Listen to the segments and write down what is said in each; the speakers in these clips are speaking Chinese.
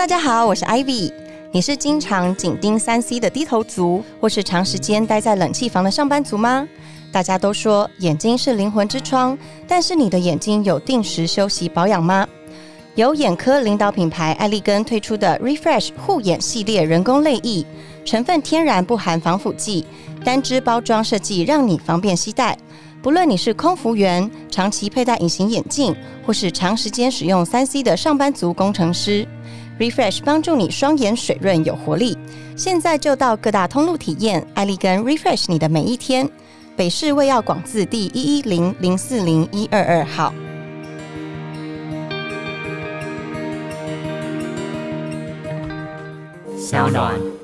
大家好，我是 Ivy。你是经常紧盯三 C 的低头族，或是长时间待在冷气房的上班族吗？大家都说眼睛是灵魂之窗，但是你的眼睛有定时休息保养吗？由眼科领导品牌艾丽根推出的 Refresh 护眼系列人工泪液，成分天然，不含防腐剂，单支包装设计让你方便携带。不论你是空服员、长期佩戴隐形眼镜，或是长时间使用三 C 的上班族工程师，Refresh 帮助你双眼水润有活力。现在就到各大通路体验艾丽根 Refresh 你的每一天。北市卫药广字第一一零零四零一二二号。小暖。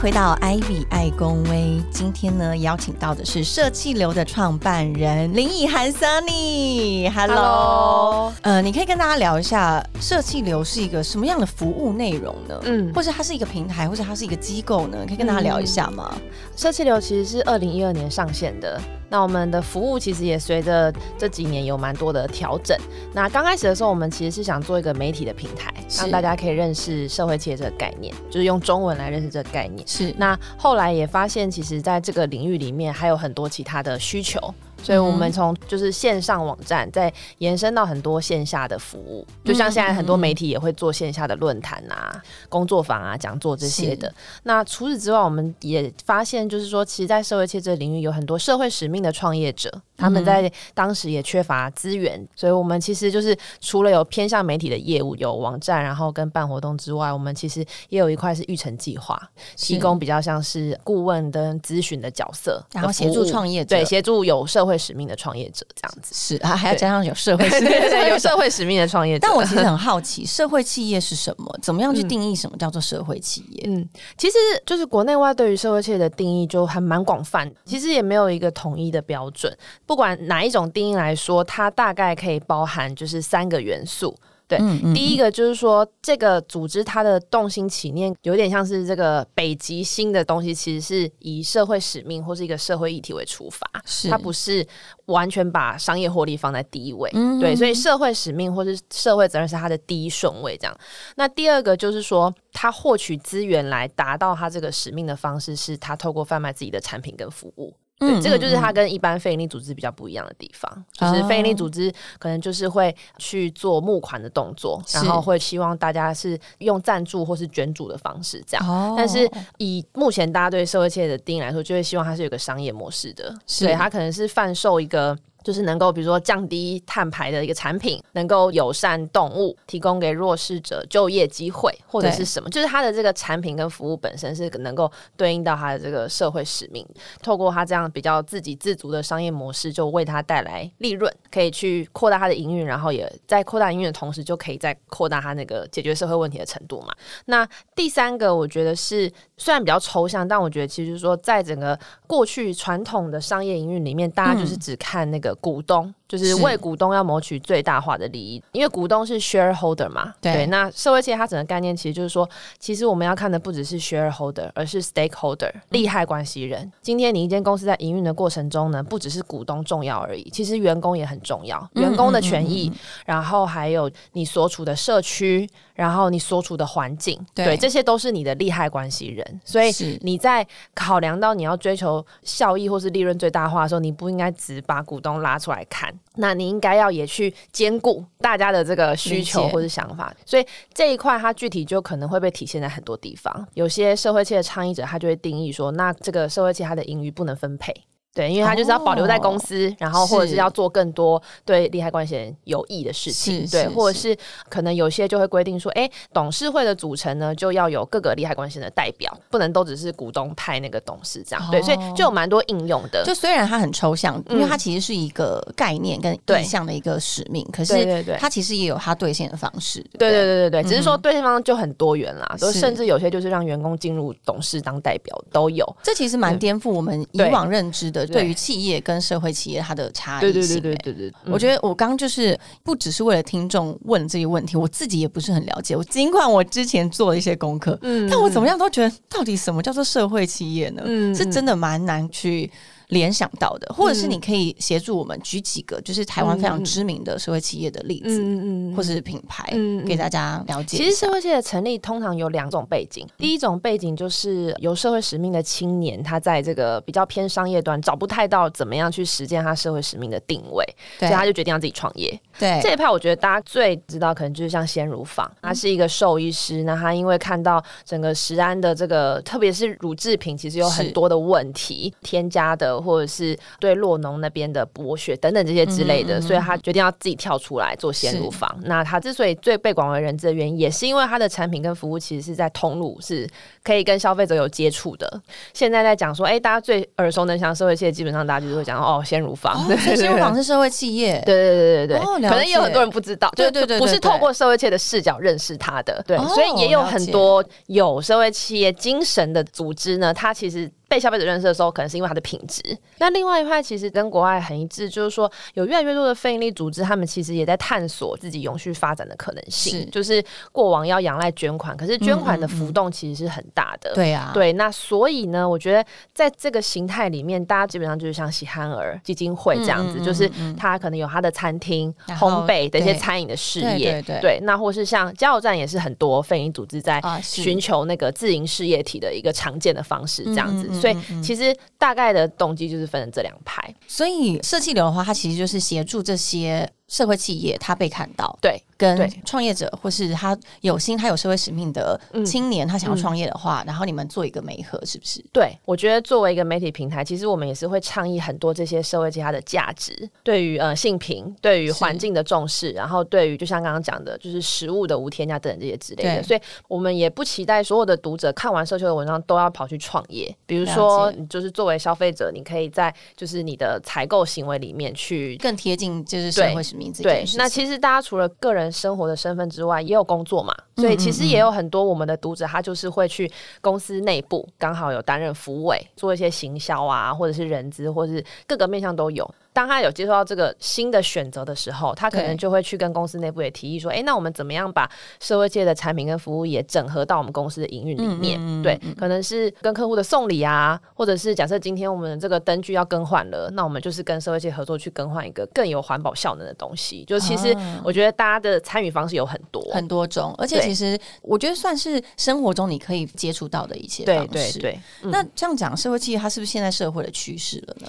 回到 Ivy 爱公威。今天呢，邀请到的是社气流的创办人林以涵 Sunny。Hello，Hello 呃，你可以跟大家聊一下社气流是一个什么样的服务内容呢？嗯或者它是一个平台，或者它是一个机构呢？可以跟大家聊一下吗？社气流其实是二零一二年上线的，那我们的服务其实也随着这几年有蛮多的调整。那刚开始的时候，我们其实是想做一个媒体的平台，让大家可以认识社会企业这个概念，就是用中文来认识这个概念。是那后来也发现，其实在这个领域里面还有很多其他的需求，所以我们从就是线上网站再延伸到很多线下的服务，就像现在很多媒体也会做线下的论坛啊、工作坊啊、讲座这些的。那除此之外，我们也发现，就是说，其实，在社会企业这个领域有很多社会使命的创业者，他们在当时也缺乏资源，所以我们其实就是除了有偏向媒体的业务，有网站，然后跟办活动之外，我们其实也有一块是育成计划，提供比较像是顾问跟咨询的角色，然后协助创业者对，协助有社会使命的创业者这样子。是啊，还要加上有社会 对对对，有社会使命的创业者。但我其实很 好奇，社会企业是什么？怎么样去定义什么叫做社会企业？嗯，其实就是国内外对于社会企业的定义就还蛮广泛，其实也没有一个统一的标准。不管哪一种定义来说，它大概可以包含就是三个元素。对，嗯第一个就是说，这个组织它的动心起念有点像是这个北极星的东西，其实是以社会使命或是一个社会议题为出发，是它不是完全把商业获利放在第一位。嗯对，所以社会使命或是社会责任是它的第一顺位。这样，那第二个就是说，他获取资源来达到他这个使命的方式，是他透过贩卖自己的产品跟服务。对，嗯这个就是嗯它跟一般非营利组织比较不一样的地方，就是哦非营利组织可能就是会去做募款的动作，然后会希望大家是用赞助或是捐助的方式这样。哦但是以目前大家对社会企业的定义来说，就会希望它是有个商业模式的，是对，它可能是贩售一个。就是能够，比如说降低碳排的一个产品，能够友善动物，提供给弱势者就业机会，或者是什么，就是它的这个产品跟服务本身是能够对应到它的这个社会使命。透过它这样比较自给自足的商业模式，就为它带来利润，可以去扩大它的营运，然后也在扩大营运的同时，就可以再扩大它那个解决社会问题的程度嘛。那第三个，我觉得是虽然比较抽象，但我觉得其实就是说，在整个过去传统的商业营运里面，大家就是只看那个股东，就是是为股东要谋取最大化的利益，因为股东是 shareholder 嘛。对那社会企业它整个概念其实就是说，其实我们要看的不只是 shareholder，而是 stakeholder 利害关系人。今天你一间公司在营运的过程中呢，不只是股东重要而已，其实员工也很重要，嗯员工的权益，然后还有你所处的社区，然后你所处的环境，对这些都是你的利害关系人。所以是你在考量到你要追求效益或是利润最大化的时候，你不应该只把股东拉出来看，那你应该要也去兼顾大家的这个需求或是想法。所以这一块它具体就可能会被体现在很多地方。有些社会企业倡议者，他就会定义说，那这个社会企业它的盈余不能分配。对，因为他就是要保留在公司，然后或者是是。要做更多对利害关系人有益的事情，对，或者是。可能有些就会规定说，哎，董事会的组成呢就要有各个利害关系人的代表，不能都只是股东派那个董事这样，对，所以就有蛮多应用的，就虽然它很抽象，因为嗯。它其实是一个概念跟对意向的一个使命，可是对对对。它其实也有它兑现的方式。对对对？对对对对，只是说对方就很多元啦，都是。甚至有些就是让员工进入董事当代表都有。这其实蛮颠覆我们以往认知的的对于企业跟社会企业它的差异性。对对对对对对，我觉得我刚就是不只是为了听众问这些问题，我自己也不是很了解。我尽管我之前做了一些功课，嗯，但我怎么样都觉得，到底什么叫做社会企业呢？嗯，是真的蛮难去。联想到的，或者是你可以协助我们举几个，就是台湾非常知名的社会企业的例子，嗯嗯，或者是品牌，给大家了解。其实社会企业的成立通常有两种背景，第一种背景就是有社会使命的青年，他在这个比较偏商业端找不太到怎么样去实践他社会使命的定位，所以他就决定要自己创业。对。这一派，我觉得大家最知道可能就是像鲜乳坊，他是一个兽医师，那他因为看到整个食安的这个，特别是乳制品，其实有很多的问题，添加的或者是。对洛农那边的剥削等等这些之类的，所以他决定要自己跳出来做鲜乳坊。那他之所以最被广为人知的原因，也是因为他的产品跟服务其实是在通路是可以跟消费者有接触的。现在在讲说，哎，大家最耳熟能详社会企业，基本上大家就是会讲哦，鲜乳坊。鲜乳坊是社会企业，对对对对对，可能也有很多人不知道，对对对，不是透过社会企业的视角认识他的，对，所以也有很多有社会企业精神的组织呢，它其实。被消费者认识的时候，可能是因为它的品质。那另外一块其实跟国外很一致，就是说有越来越多的非营利组织，他们其实也在探索自己永续发展的可能性。就是过往要仰赖捐款，可是捐款的浮动其实是很大的。对啊，对。那所以呢，我觉得在这个形态里面，大家基本上就是像喜憨儿基金会这样子，就是他可能有他的餐厅、烘焙的一些餐饮的事业。对，那或是像加油站也是很多非营利组织在寻求那个自营事业体的一个常见的方式，这样子。所以其实大概的动机就是分成这两派。所以设计流的话，它其实就是协助这些社会企业，他被看到。对。跟创业者或是他有心、他有社会使命的青年，他想要创业的话，然后你们做一个媒合，是不是？对，我觉得作为一个媒体平台，其实我们也是会倡议很多这些社会其他的价值，对于呃性平，对于环境的重视，然后对于就像刚刚讲的，就是食物的无添加等等这些之类的。所以我们也不期待所有的读者看完社区的文章都要跑去创业。比如说，就是作为消费者，你可以在就是你的采购行为里面去更贴近就是社会使命。对，那其实大家除了个人。生活的身份之外，也有工作嘛，所以其实也有很多我们的读者，他就是会去公司内部，刚好有担任服委，做一些行销啊，或者是人资，或者是各个面向都有。当他有接受到这个新的选择的时候，他可能就会去跟公司内部也提议说：“哎，那我们怎么样把社会界的产品跟服务也整合到我们公司的营运里面？对，可能是跟客户的送礼啊，或者是假设今天我们这个灯具要更换了，那我们就是跟社会界合作去更换一个更有环保效能的东西。就其实我觉得大家的参与方式有很多很多种，而且其实我觉得算是生活中你可以接触到的一些方式。对，那这样讲，社会企业它是不是现在社会的趋势了呢？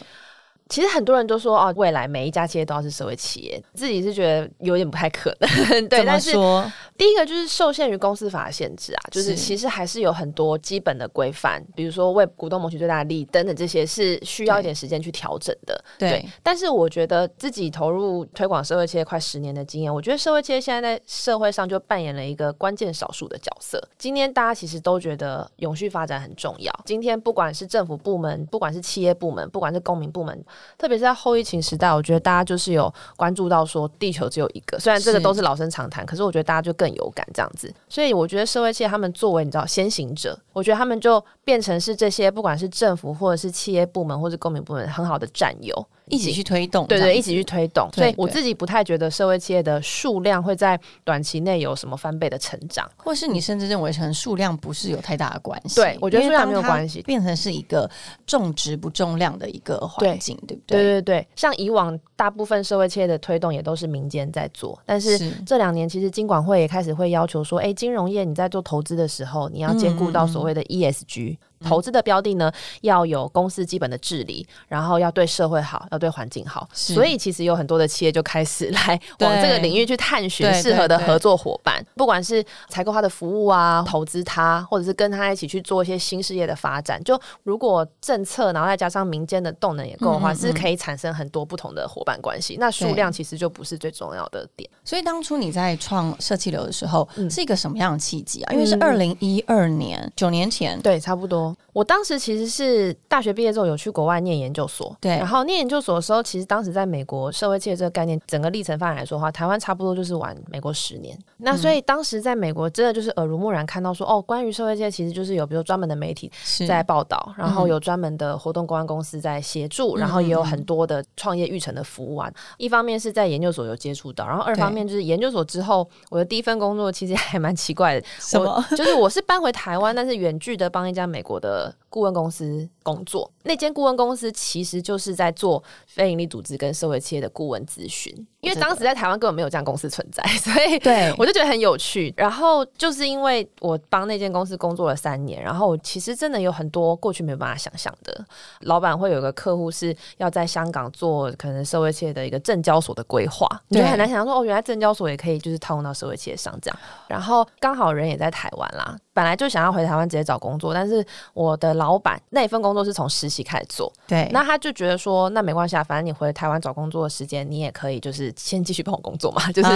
其实很多人都说哦，未来每一家企业都要是社会企业，自己是觉得有点不太可能。对，但是第一个就是受限于公司法的限制啊，就是其实还是有很多基本的规范，比如说为股东谋取最大的利益等等这些是需要一点时间去调整的。对，但是我觉得自己投入推广社会企业快十年的经验，我觉得社会企业现在在社会上就扮演了一个关键少数的角色。今天大家其实都觉得永续发展很重要。今天不管是政府部门，不管是企业部门，不管是公民部门。特别是在后疫情时代，我觉得大家就是有关注到说地球只有一个，虽然这个都是老生常谈，可是我觉得大家就更有感这样子。所以我觉得社会企业他们作为你知道先行者，我觉得他们就变成是这些不管是政府或者是企业部门或者公民部门很好的战友。一起去推动，对对，一起去推动。所以我自己不太觉得社会企业的数量会在短期内有什么翻倍的成长，或是你甚至认为成数量不是有太大的关系。对，我觉得数量没有关系，变成是一个重质不重量的一个环境，对不对？对对对，像以往大部分社会企业的推动也都是民间在做，但是这两年其实金管会也开始会要求说，哎，金融业你在做投资的时候，你要兼顾到所谓的 ESG。投资的标的呢，要有公司基本的治理，然后要对社会好，要对环境好。所以其实有很多的企业就开始来往这个领域去探寻适合的合作伙伴，不管是采购他的服务啊，投资他，或者是跟他一起去做一些新事业的发展。就如果政策，然后再加上民间的动能也够的话，是可以产生很多不同的伙伴关系。那数量其实就不是最重要的点。所以当初你在创社气流的时候，是一个什么样的契机啊？因为是二零一二年，九年前，对，差不多。我当时其实是大学毕业之后有去国外念研究所，对，然后念研究所所的时候，其实当时在美国社会企业这个概念整个历程发展来说的话，台湾差不多就是晚美国十年。那所以当时在美国真的就是耳濡目染看到说，哦，关于社会界其实就是有比如专门的媒体在报道，然后有专门的活动公关公司在协助，然后也有很多的创业育成的服务啊。一方面是在研究所有接触到，然后二方面就是研究所之后，我的第一份工作其实还蛮奇怪的，什么？就是我是搬回台湾，但是远距的帮一家美国的顾问公司工作。那间顾问公司其实就是在做非营利组织跟社会企业的顾问咨询，因为当时在台湾根本没有这样公司存在，所以对 我就觉得很有趣。然后就是因为我帮那间公司工作了三年，然后其实真的有很多过去没有办法想象的。老板会有一个客户是要在香港做可能社会企业的一个证交所的规划，你就很难想象说哦，原来证交所也可以就是套用到社会企业上这样。然后刚好人也在台湾啦，本来就想要回台湾直接找工作，但是我的老板那一份工作是从实习开始做。对，那他就觉得说，那没关系啊，反正你回台湾找工作的时间，你也可以就是先继续帮我工作嘛，就是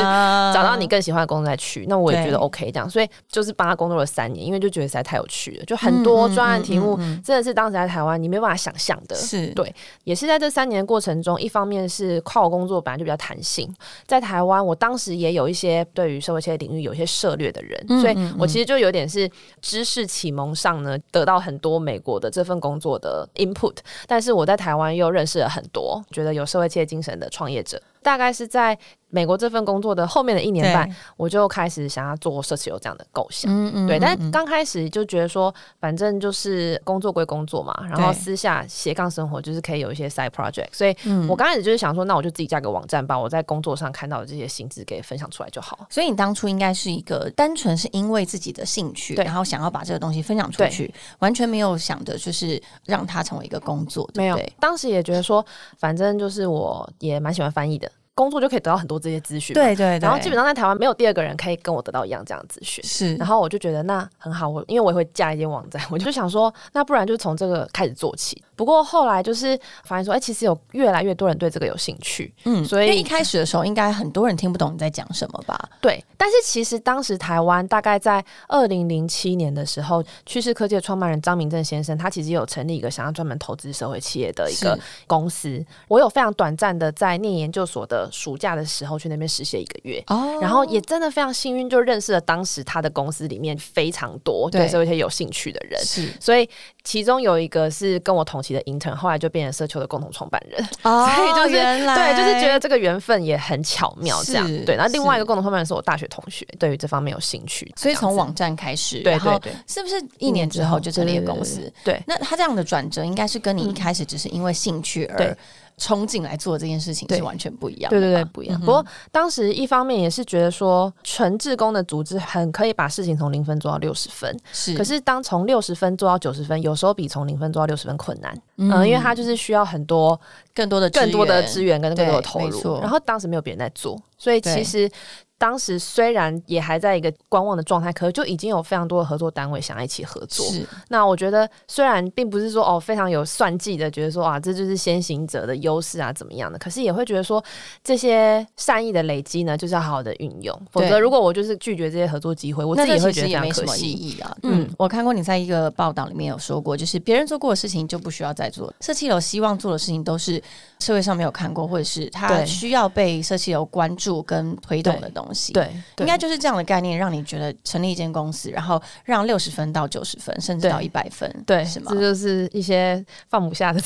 找到你更喜欢的工作再去。那我也觉得 OK 这样，所以就是帮他工作了三年，因为就觉得实在太有趣了，就很多专案题目真的是当时在台湾你没办法想象的。是对，也是在这三年的过程中，一方面是跨国工作本来就比较弹性，在台湾我当时也有一些对于社会企业领域有一些涉略的人，所以我其实就有点是知识启蒙上呢，得到很多美美国的这份工作的 input，但。是我在台湾又认识了很多觉得有社会企业精神的创业者，大概是在。美国这份工作的后面的一年半，我就开始想要做社企有这样的构想。嗯嗯，对。但刚开始就觉得说，反正就是工作归工作嘛，然后私下斜杠生活就是可以有一些 side project。所以我刚开始就是想说，那我就自己架个网站，把我在工作上看到的这些薪资给分享出来就好。所以你当初应该是一个单纯是因为自己的兴趣，然后想要把这个东西分享出去，完全没有想着就是让它成为一个工作。没有，当时也觉得说，反正就是我也蛮喜欢翻译的。工作就可以得到很多这些资讯，对对，然后基本上在台湾没有第二个人可以跟我得到一样这样的资讯，是。然后我就觉得那很好，我因为我也会架一间网站，我就想说，那不然就从这个开始做起。不过后来就是发现说，哎，其实有越来越多人对这个有兴趣，嗯，所以一开始的时候应该很多人听不懂你在讲什么吧？对。但是其实当时台湾大概在二零零七年的时候，趋势科技的创办人张明正先生，他其实有成立一个想要专门投资社会企业的一个公司。我有非常短暂的在念研究所的暑假的时。候去那边实习一个月，哦然后也真的非常幸运，就认识了当时他的公司里面非常多对社会些有兴趣的人，是，所以其中有一个是跟我同期的 intern，后来就变成社球的共同创办人，所以就是对，就是觉得这个缘分也很巧妙，这样。对。然后另外一个共同创办人是我大学同学，对于这方面有兴趣，所以从网站开始，对对对，是不是一年之后就成立公司？对，那他这样的转折应该是跟你一开始只是因为兴趣而。冲进来做这件事情是完全不一样，对对对，不一样。不过当时一方面也是觉得说，纯志工的组织很可以把事情从零分做到六十分，是。可是当从六十分做到九十分，有时候比从零分做到六十分困难，嗯，因为它就是需要很多更多的更多的资源跟更多的投入。然后当时没有别人在做，所以其实。当时虽然也还在一个观望的状态，可是就已经有非常多的合作单位想要一起合作。是，那我觉得虽然并不是说哦非常有算计的，觉得说啊这就是先行者的优势啊怎么样的，可是也会觉得说这些善意的累积呢，就是要好好的运用。否则如果我就是拒绝这些合作机会，我自己也会觉得没什么意义啊。嗯，我看过你在一个报道里面有说过，就是别人做过的事情就不需要再做。社企楼希望做的事情都是社会上没有看过，或者是他需要被社企楼关注跟推动的东西。对。应该就是这样的概念，让你觉得成立一间公司，然后让六十分到九十分，甚至到一百分，对，是吗？这就是一些放不下的。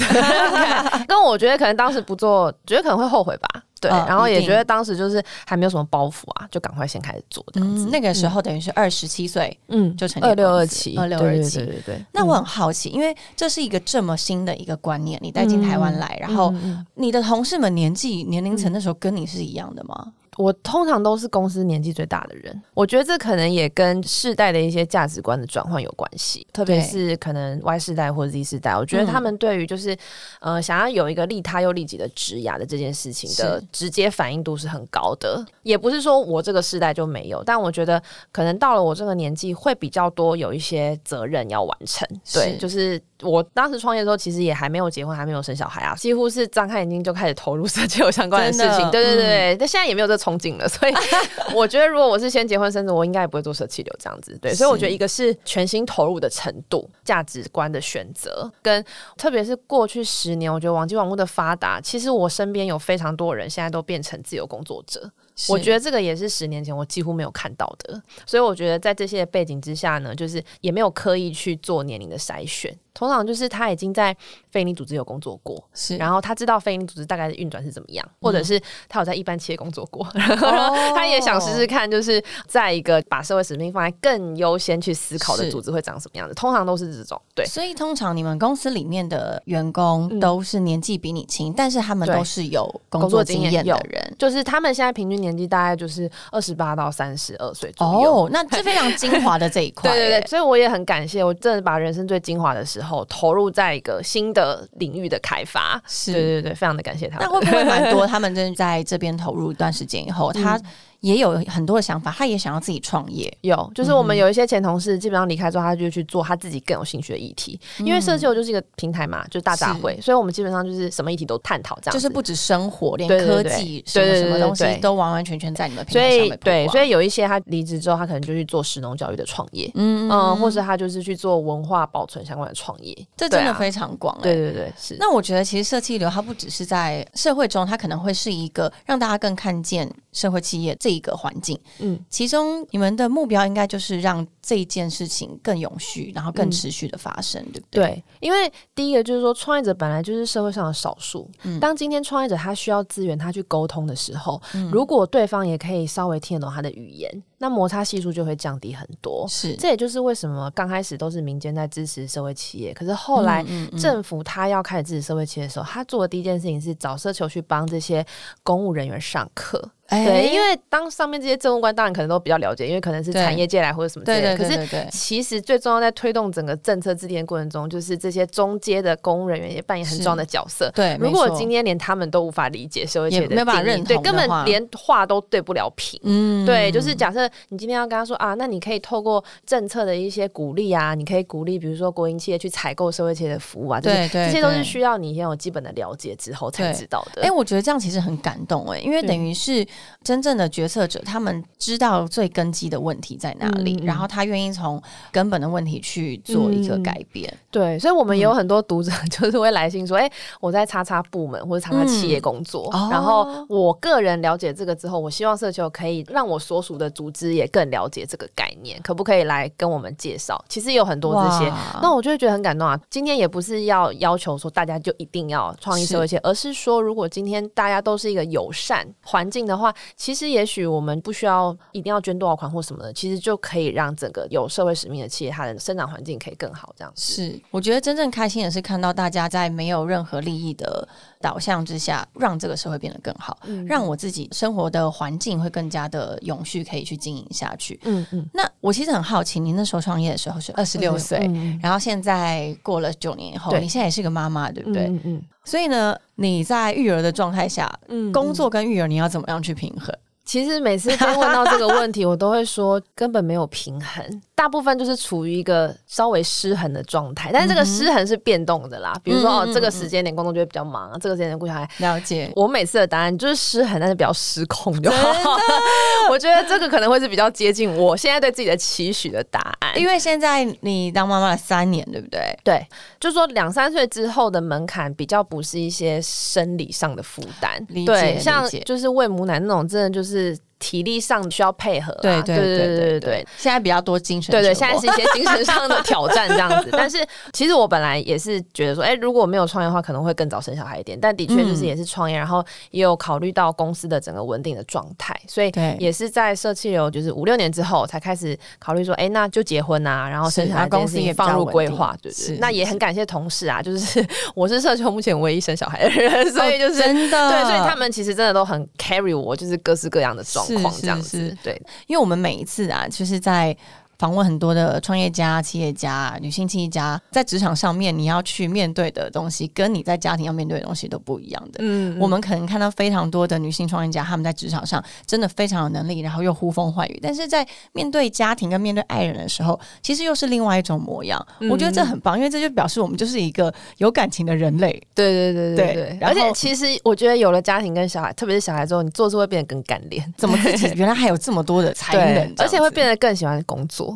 跟我觉得可能当时不做，觉得可能会后悔吧。对，然后也觉得当时就是还没有什么包袱啊，就赶快先开始做这样子。那个时候等于是二十七岁，嗯，就成立二六二七，二六二七，对对对。那我很好奇，因为这是一个这么新的一个观念，你带进台湾来，然后你的同事们年纪年龄层那时候跟你是一样的吗？我通常都是公司年纪最大的人，我觉得这可能也跟世代的一些价值观的转换有关系，特别是可能 Y 世代或者 Z 世代，我觉得他们对于就是呃想要有一个利他又利己的职涯的这件事情的直接反应度是很高的，也不是说我这个世代就没有，但我觉得可能到了我这个年纪会比较多有一些责任要完成，对，就是。我当时创业的时候，其实也还没有结婚，还没有生小孩啊，几乎是张开眼睛就开始投入社交相关的事情。对对对，但现在也没有这憧憬了。所以 我觉得，如果我是先结婚生子，我应该也不会做社气流这样子。对，所以我觉得一个是全心投入的程度、价值观的选择，跟特别是过去十年，我觉得网际网络的发达，其实我身边有非常多人现在都变成自由工作者。我觉得这个也是十年前我几乎没有看到的，所以我觉得在这些背景之下呢，就是也没有刻意去做年龄的筛选。通常就是他已经在非营利组织有工作过，是，然后他知道非营利组织大概的运转是怎么样，或者是他有在一般企业工作过，他也想试试看，就是在一个把社会使命放在更优先去思考的组织会长什么样子。通常都是这种，对。所以通常你们公司里面的员工都是年纪比你轻，但是他们都是有工作经验的人，就是他们现在平均年纪大概就是二十八到三十二岁左右。哦，那是非常精华的这一块。对对对，所以我也很感谢，我真的把人生最精华的时候。后投入在一个新的领域的开发，是对对对，非常的感谢他们。那会不会蛮多？他们真的在这边投入一段时间以后，他。也有很多的想法，他也想要自己创业。有，就是我们有一些前同事，基本上离开之后，他就去做他自己更有兴趣的议题。因为社交就是一个平台嘛，就是大杂烩，所以我们基本上就是什么议题都探讨，这样就是不止生活，连科技什么什么东西都完完全全在你们平台上面。对，所以有一些他离职之后，他可能就去做实农教育的创业，嗯嗯，或是他就是去做文化保存相关的创业。这真的非常广。对对对，是。那我觉得其实社企流它不只是在社会中，它可能会是一个让大家更看见社会企业这一个环境。嗯，其中你们的目标应该就是让这一件事情更永续，然后更持续的发生，对不对？对，因为第一个就是说，创业者本来就是社会上的少数。嗯，当今天创业者他需要资源，他去沟通的时候，如果对方也可以稍微听得懂他的语言，那摩擦系数就会降低很多。是，这也就是为什么刚开始都是民间在支持社会企业，可是后来政府他要开始支持社会企业的时候，他做的第一件事情是找社球去帮这些公务人员上课。对，因为当上面这些政务官当然可能都比较了解，因为可能是产业界来或者什么之类的。可是其实最重要在推动整个政策制定的过程中，就是这些中阶的公务人员也扮演很重要的角色。对，如果今天连他们都无法理解社会界的定义，对，根本连话都对不了平。嗯，对，就是假设你今天要跟他说啊，那你可以透过政策的一些鼓励啊，你可以鼓励比如说国营企业去采购社会企业的服务啊，对对，这些都是需要你先有基本的了解之后才知道的。哎，我觉得这样其实很感动哎，因为等于是。真正的决策者，他们知道最根基的问题在哪里，然后他愿意从根本的问题去做一个改变。对，所以，我们也有很多读者 就是会来信说：“哎，我在叉叉部门或者叉叉企业工作，然后我个人了解这个之后，我希望社球可以让我所属的组织也更了解这个概念，可不可以来跟我们介绍？其实有很多这些，那我就会觉得很感动啊。今天也不是要要求说大家就一定要创意社会而是说，如果今天大家都是一个友善环境的话。”其实，也许我们不需要一定要捐多少款或什么的，其实就可以让整个有社会使命的企业，它的生长环境可以更好。这样子是，我觉得真正开心的是看到大家在没有任何利益的导向之下，让这个社会变得更好，让我自己生活的环境会更加的永续，可以去经营下去。嗯嗯。那我其实很好奇，您那时候创业的时候是二十六岁，然后现在过了九年以后，你现在也是个妈妈，对不对？嗯嗯。所以呢，你在育儿的状态下，嗯，工作跟育儿你要怎么样去平衡？其实每次被问到这个问题，我都会说根本没有平衡。大部分就是处于一个稍微失衡的状态，但是这个失衡是变动的啦。比如说哦，这个时间点工作就会比较忙，这个时间点顾小孩。了解。我每次的答案就是失衡，但是比较失控就好。我觉得这个可能会是比较接近我现在对自己的期许的答案。因为现在你当妈妈了三年，对不对？对，就是说两三岁之后的门槛比较不是一些生理上的负担。对，像就是喂母奶那种，真的就是。就是体力上需要配合，对对对对对对。现在比较多精神，对对，现在是一些精神上的 挑战这样子。但是其实我本来也是觉得说，哎，如果没有创业的话，可能会更早生小孩一点。但的确就是也是创业，然后也有考虑到公司的整个稳定的状态，所以也是在社气流就是五六年之后才开始考虑说，哎，那就结婚啊，然后生小孩，公司也放入规划，对对。那也很感谢同事啊，就是 我是社球目前唯一生小孩的人，所以就是真的对，所以他们其实真的都很 carry 我，就是各式各样的状。这样子，对，因为我们每一次啊，就是在访问很多的创业家、企业家、女性企业家，在职场上面你要去面对的东西，跟你在家庭要面对的东西都不一样的。嗯，我们可能看到非常多的女性创业家，他们在职场上真的非常有能力，然后又呼风唤雨，但是在面对家庭跟面对爱人的时候，其实又是另外一种模样。我觉得这很棒，因为这就表示我们就是一个有感情的人类。对对对对对，而且其实我觉得有了家庭跟小孩，特别是小孩之后，你做事会变得更干练。怎么自己 原来还有这么多的才能，而且会变得更喜欢工作。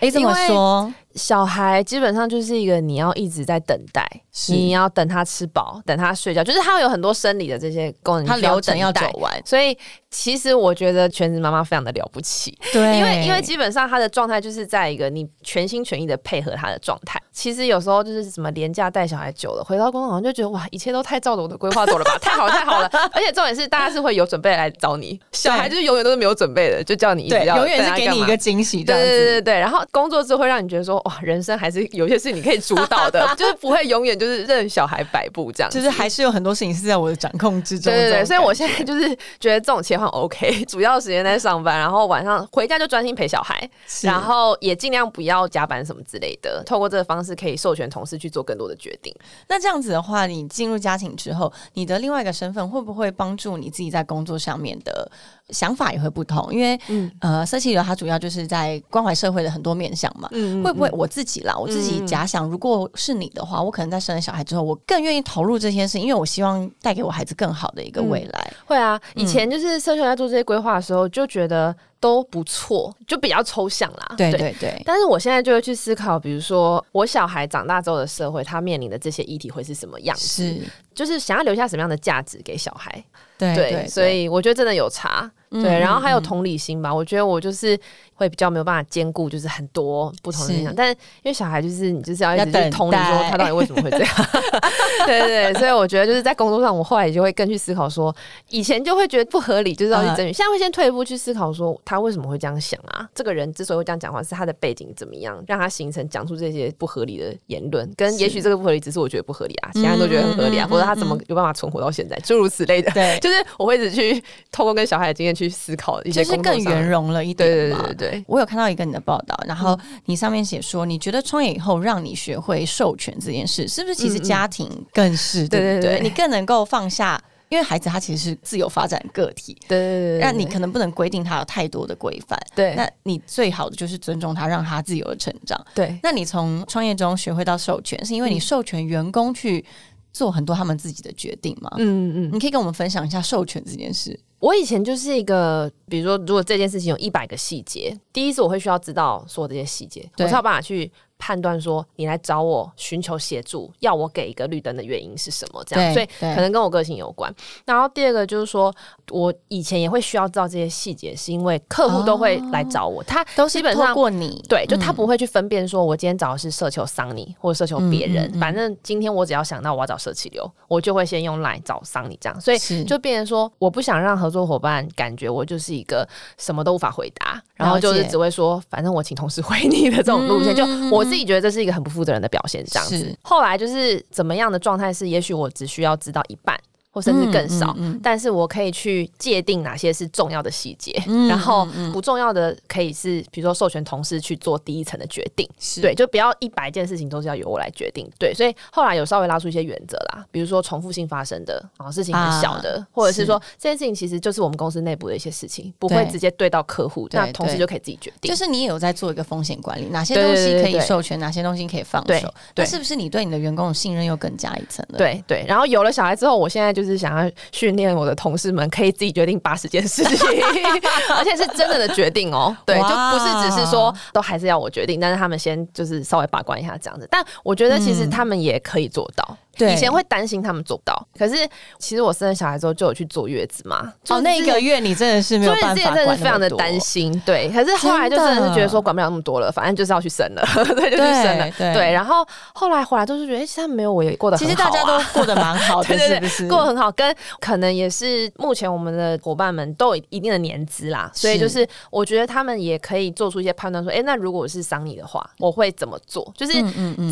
哎，怎么说？小孩基本上就是一个你要一直在等待，你要等他吃饱，等他睡觉，就是他会有很多生理的这些功能，他流程要走完。所以其实我觉得全职妈妈非常的了不起，对，因为因为基本上他的状态就是在一个你全心全意的配合他的状态。其实有时候就是什么廉价带小孩久了，回到工作好像就觉得哇，一切都太照着我的规划走了吧，太好太好了。而且重点是大家是会有准备来找你，小孩就是永远都是没有准备的，就叫你对，永远是给你一个惊喜，对对对对。然后工作之后会让你觉得说哇，人生还是。有些事你可以主导的，就是不会永远就是任小孩摆布这样，就是还是有很多事情是在我的掌控之中。对对对，所以我现在就是觉得这种切换 OK，主要时间在上班，然后晚上回家就专心陪小孩，然后也尽量不要加班什么之类的。透过这个方式，可以授权同事去做更多的决定。那这样子的话，你进入家庭之后，你的另外一个身份会不会帮助你自己在工作上面的？想法也会不同，因为呃，色气流它主要就是在关怀社会的很多面向嘛。会不会我自己啦？我自己假想，如果是你的话，我可能在生了小孩之后，我更愿意投入这件事，因为我希望带给我孩子更好的一个未来。会啊，以前就是色气在做这些规划的时候，就觉得都不错，就比较抽象啦。对对对。但是我现在就会去思考，比如说我小孩长大之后的社会，他面临的这些议题会是什么样子？是，就是想要留下什么样的价值给小孩？对对。所以我觉得真的有差。对，然后还有同理心吧。我觉得我就是会比较没有办法兼顾，就是很多不同的影响。但是因为小孩就是你就是要一直去同理说他到底为什么会这样。对对对，所以我觉得就是在工作上，我后来就会更去思考说，以前就会觉得不合理，就是要去争取。现在会先退一步去思考说，他为什么会这样想啊？这个人之所以会这样讲话，是他的背景怎么样，让他形成讲出这些不合理的言论。跟也许这个不合理只是我觉得不合理啊，其他人都觉得很合理啊，或者他怎么有办法存活到现在，诸如此类的。对，就是我会一直去透过跟小孩的经验。去思考一些，就是更圆融了一点。对对对对，我有看到一个你的报道，然后你上面写说，你觉得创业以后让你学会授权这件事，是不是其实家庭更是对对？对，你更能够放下，因为孩子他其实是自由发展个体，对对对，让你可能不能规定他有太多的规范，对，那你最好的就是尊重他，让他自由的成长。对，那你从创业中学会到授权，是因为你授权员工去做很多他们自己的决定吗？嗯嗯嗯，你可以跟我们分享一下授权这件事。我以前就是一个，比如说，如果这件事情有一百个细节，第一是我会需要知道所有这些细节，我才有办法去。判断说你来找我寻求协助，要我给一个绿灯的原因是什么？这样，所以可能跟我个性有关。然后第二个就是说，我以前也会需要知道这些细节，是因为客户都会来找我，他都基本上过你，对，就他不会去分辨说我今天找的是奢求桑尼或者奢求别人，反正今天我只要想到我要找社气流，我就会先用来找桑尼这样，所以就变成说，我不想让合作伙伴感觉我就是一个什么都无法回答，然后就是只会说，反正我请同事回你的这种路线，就我。自己觉得这是一个很不负责任的表现，这样子。后来就是怎么样的状态是，也许我只需要知道一半。或甚至更少，但是我可以去界定哪些是重要的细节，然后不重要的可以是，比如说授权同事去做第一层的决定，对，就不要一百件事情都是要由我来决定，对，所以后来有稍微拉出一些原则啦，比如说重复性发生的啊事情很小的，或者是说这件事情其实就是我们公司内部的一些事情，不会直接对到客户，那同事就可以自己决定。就是你也有在做一个风险管理，哪些东西可以授权，哪些东西可以放手，那是不是你对你的员工的信任又更加一层了？对对，然后有了小孩之后，我现在就是想要。训练我的同事们可以自己决定八十件事情，而且是真的的决定哦。对，就不是只是说都还是要我决定，但是他们先就是稍微把关一下这样子。但我觉得其实他们也可以做到。以前会担心他们做不到，可是其实我生了小孩之后就有去坐月子嘛。哦，那一个月你真的是没有办法，真的是非常的担心。对，可是后来就真的是觉得说管不了那么多了，反正就是要去生了，对，就去生了。对，然后后来回来都是觉得，哎，其实没有我也过得，其实大家都过得蛮好的，是不是？过得很好，跟可能也是目前我们的伙伴们都有一定的年资啦，所以就是我觉得他们也可以做出一些判断，说，哎，那如果我是桑尼的话，我会怎么做？就是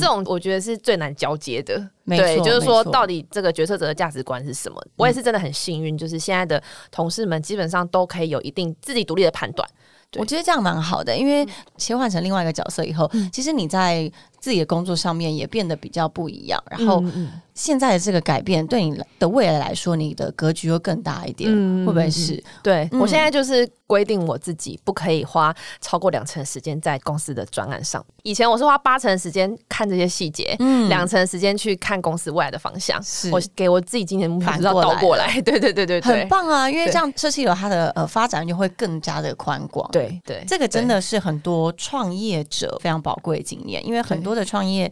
这种我觉得是最难交接的。对，就是说，到底这个决策者的价值观是什么？我也是真的很幸运，就是现在的同事们基本上都可以有一定自己独立的判断。我觉得这样蛮好的，因为切换成另外一个角色以后，嗯其实你在自己的工作上面也变得比较不一样。然后现在的这个改变，对你的未来来说，你的格局又更大一点，嗯会不会是？对、嗯我现在就是规定我自己不可以花超过两成时间在公司的专案上。以前我是花八成时间看这些细节，嗯两成时间去看公司未来的方向。是我给我自己今年的目标倒过来，对对对对对，很棒啊！因为这样设计有它的呃发展就会更加的宽广。，对对，这个真的是很多创业者非常宝贵的经验，因为很多的创业。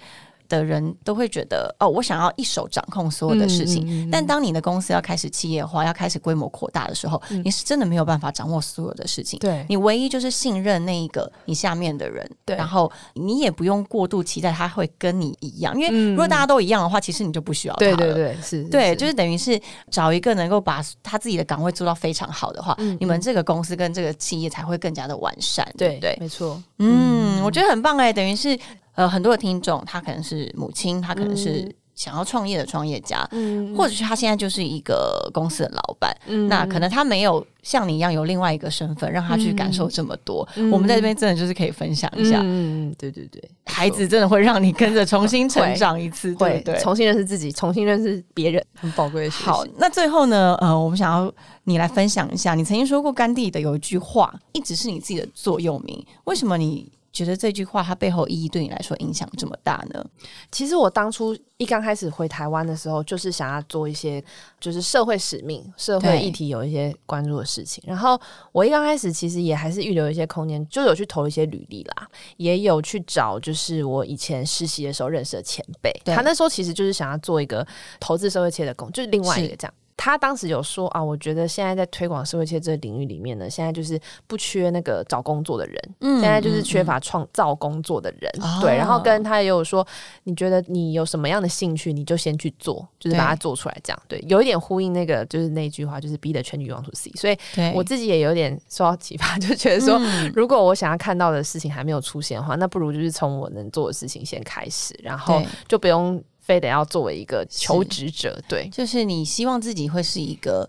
的人都会觉得哦，我想要一手掌控所有的事情。但当你的公司要开始企业化，要开始规模扩大的时候，你是真的没有办法掌握所有的事情。嗯对你唯一就是信任那一个你下面的人，对然后你也不用过度期待他会跟你一样，因为嗯如果大家都一样的话，其实你就不需要他了。对对对是，对，就是等于是找一个能够把他自己的岗位做到非常好的话，嗯你们这个公司跟这个企业才会更加的完善，对对？没错，嗯，我觉得很棒哎，等于是呃很多的听众，他可能是母亲，他可能是嗯。想要创业的创业家，嗯或者是他现在就是一个公司的老板，嗯那可能他没有像你一样有另外一个身份，让他去感受这么多。嗯。我们在这边真的就是可以分享一下，嗯对对对，孩子真的会让你跟着重新 成长一次，对对？重新认识自己，重新认识别人，很宝贵的学习。好，那最后呢，呃，我们想要你来分享一下，你曾经说过甘地的有一句话，一直是你自己的座右铭，为什么你觉得这句话它背后意义对你来说影响这么大呢？其实我当初一刚开始回台湾的时候，就是想要做一些就是社会使命、社会议题有一些关注的事情。然后我一刚开始其实也还是预留一些空间，就有去投一些履历啦，也有去找就是我以前实习的时候认识的前辈。他那时候其实就是想要做一个投资社会企业的工，就是另外一个这样。他当时有说啊，我觉得现在在推广社会切这个领域里面呢，现在就是不缺那个找工作的人，嗯现在就是缺乏创造工作的人，哦对。然后跟他也有说，你觉得你有什么样的兴趣，你就先去做，就是把它做出来，这样对，有一点呼应那个就是那句话，就是 be the change you want to see。所以我自己也有点受到启发，就觉得说，嗯如果我想要看到的事情还没有出现的话，那不如就是从我能做的事情先开始，然后就不用非得要作为一个求职者，对。就是你希望自己会是一个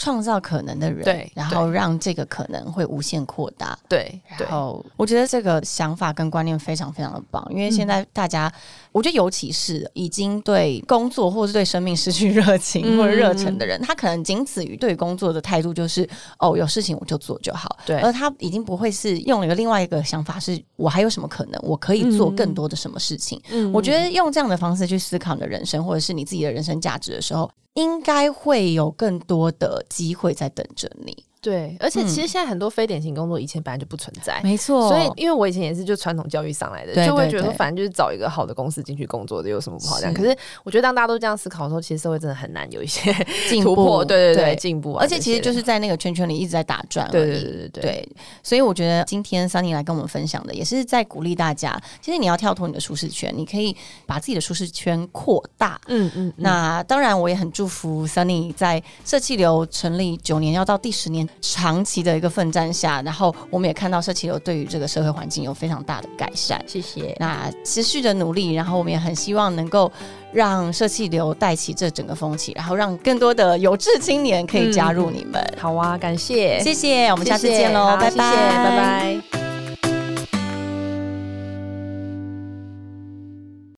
创造可能的人，对然后让这个可能会无限扩大。对对。然后我觉得这个想法跟观念非常非常的棒，因为现在大家，我觉得尤其是已经对工作或是对生命失去热情嗯。或者热忱的人，他可能仅此于对工作的态度就是哦，有事情我就做就好，对。而他已经不会是用了一个另外一个想法，是我还有什么可能，我可以做更多的什么事情。嗯。我觉得用这样的方式去思考你的人生，或者是你自己的人生价值的时候，应该会有更多的机会在等着你。对，而且嗯其实现在很多非典型工作以前本来就不存在。没错所以，因为我以前也是就传统教育上来的，对就会觉得说，反正就是找一个好的公司进去工作的，有什么不好这样？可是我觉得当大家都这样思考的时候，其实社会真的很难有一些 进步突破，对对对，进步啊。而且其实就是在那个圈圈里一直在打转。对对对对对对，所以我觉得今天 Sunny 来跟我们分享的，也是在鼓励大家，其实你要跳脱你的舒适圈，你可以把自己的舒适圈扩大。嗯嗯，那当然，我也很祝福 Sunny 在社气流成立九年，要到第十年，长期的一个奋战下，然后我们也看到社企流对于这个社会环境有非常大的改善。谢谢。那持续的努力，然后我们也很希望能够让社企流带起这整个风气，然后让更多的有志青年可以加入你们。好啊，感谢，谢谢，我们下次见喽，拜拜，拜拜。